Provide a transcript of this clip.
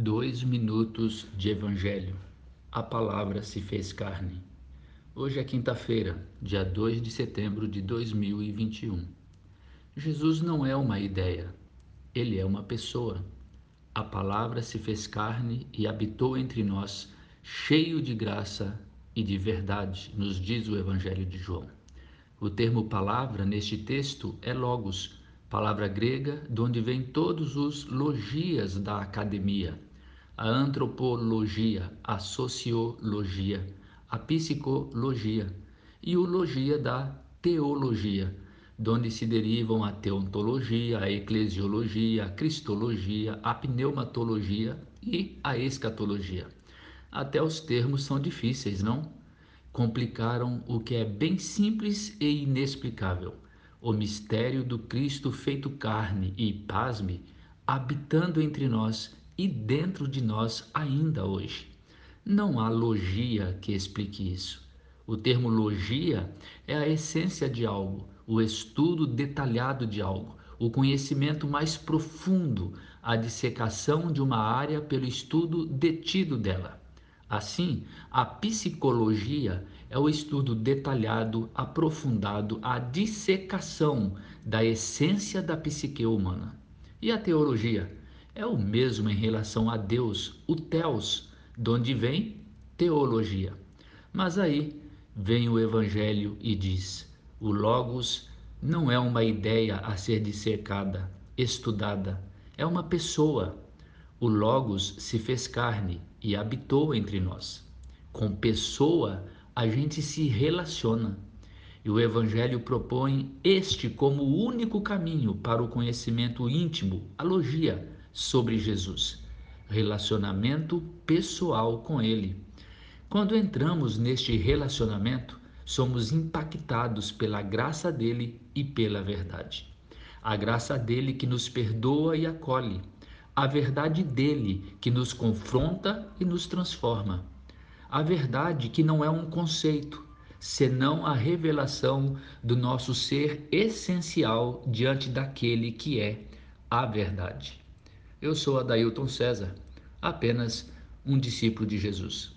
Dois minutos de Evangelho. A palavra se fez carne. Hoje é quinta-feira, dia 2 de setembro de 2021. Jesus não é uma ideia, ele é uma pessoa. A palavra se fez carne e habitou entre nós, cheio de graça e de verdade, nos diz o Evangelho de João. O termo palavra neste texto é logos palavra grega de onde vêm todos os logias da academia, a antropologia, a sociologia, a psicologia e o logia da teologia, de onde se derivam a teontologia, a eclesiologia, a cristologia, a pneumatologia e a escatologia. Até os termos são difíceis, não? Complicaram o que é bem simples e inexplicável o mistério do Cristo feito carne e, pasme, habitando entre nós e dentro de nós ainda hoje. Não há logia que explique isso. O termo logia é a essência de algo, o estudo detalhado de algo, o conhecimento mais profundo, a dissecação de uma área pelo estudo detido dela. Assim, a psicologia é o estudo detalhado, aprofundado, a dissecação da essência da psique humana. E a teologia é o mesmo em relação a Deus, o Theos, de onde vem teologia. Mas aí vem o Evangelho e diz: o Logos não é uma ideia a ser dissecada, estudada, é uma pessoa o Logos se fez carne e habitou entre nós. Com pessoa, a gente se relaciona. E o Evangelho propõe este como o único caminho para o conhecimento íntimo, a logia, sobre Jesus. Relacionamento pessoal com Ele. Quando entramos neste relacionamento, somos impactados pela graça dele e pela verdade. A graça dele que nos perdoa e acolhe a verdade dele que nos confronta e nos transforma. A verdade que não é um conceito, senão a revelação do nosso ser essencial diante daquele que é a verdade. Eu sou Adailton César, apenas um discípulo de Jesus.